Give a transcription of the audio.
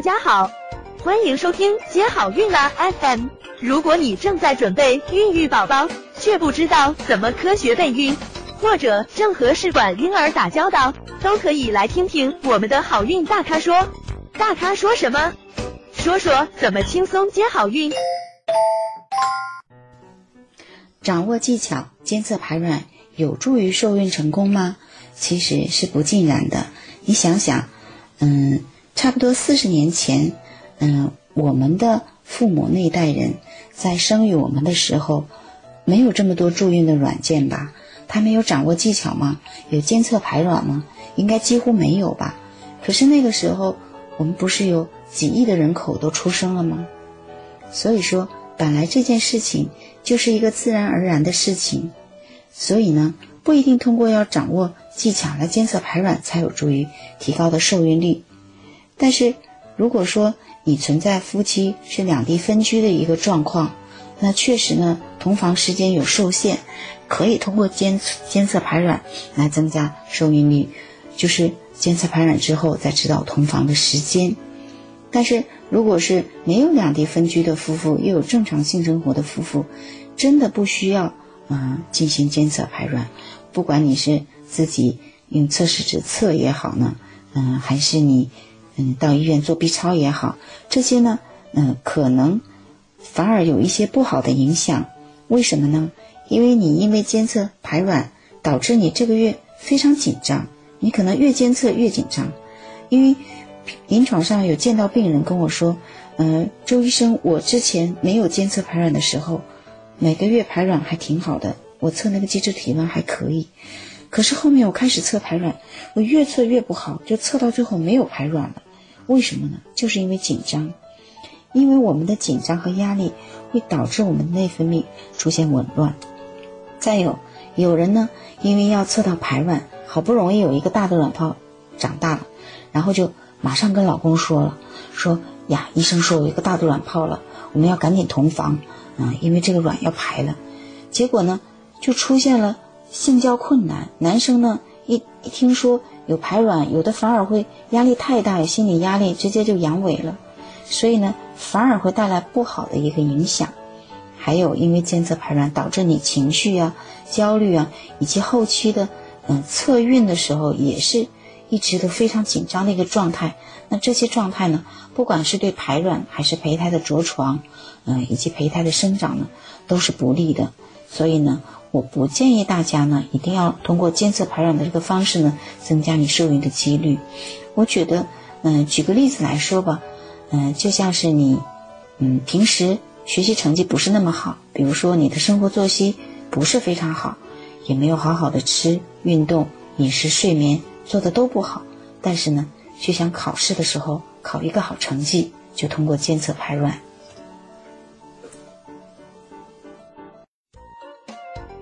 大家好，欢迎收听接好运啦 FM。如果你正在准备孕育宝宝，却不知道怎么科学备孕，或者正和试管婴儿打交道，都可以来听听我们的好运大咖说。大咖说什么？说说怎么轻松接好运。掌握技巧监测排卵有助于受孕成功吗？其实是不尽然的。你想想，嗯，差不多四十年前，嗯，我们的父母那一代人在生育我们的时候，没有这么多助孕的软件吧？他们有掌握技巧吗？有监测排卵吗？应该几乎没有吧？可是那个时候，我们不是有几亿的人口都出生了吗？所以说，本来这件事情就是一个自然而然的事情，所以呢。不一定通过要掌握技巧来监测排卵才有助于提高的受孕率，但是如果说你存在夫妻是两地分居的一个状况，那确实呢同房时间有受限，可以通过监监测排卵来增加受孕率，就是监测排卵之后再知道同房的时间。但是如果是没有两地分居的夫妇，又有正常性生活的夫妇，真的不需要。嗯，进行监测排卵，不管你是自己用测试纸测也好呢，嗯，还是你嗯到医院做 B 超也好，这些呢，嗯，可能反而有一些不好的影响。为什么呢？因为你因为监测排卵，导致你这个月非常紧张，你可能越监测越紧张。因为临床上有见到病人跟我说，嗯，周医生，我之前没有监测排卵的时候。每个月排卵还挺好的，我测那个基质体温还可以，可是后面我开始测排卵，我越测越不好，就测到最后没有排卵了。为什么呢？就是因为紧张，因为我们的紧张和压力会导致我们内分泌出现紊乱。再有，有人呢，因为要测到排卵，好不容易有一个大的卵泡长大了，然后就马上跟老公说了，说呀，医生说我一个大的卵泡了，我们要赶紧同房。啊，因为这个卵要排了，结果呢，就出现了性交困难。男生呢，一一听说有排卵，有的反而会压力太大，有心理压力，直接就阳痿了。所以呢，反而会带来不好的一个影响。还有，因为监测排卵导致你情绪啊、焦虑啊，以及后期的嗯测孕的时候也是。一直都非常紧张的一个状态，那这些状态呢，不管是对排卵还是胚胎的着床，嗯，以及胚胎的生长呢，都是不利的。所以呢，我不建议大家呢，一定要通过监测排卵的这个方式呢，增加你受孕的几率。我觉得，嗯，举个例子来说吧，嗯，就像是你，嗯，平时学习成绩不是那么好，比如说你的生活作息不是非常好，也没有好好的吃、运动、饮食、睡眠。做的都不好，但是呢，却想考试的时候考一个好成绩，就通过监测排卵。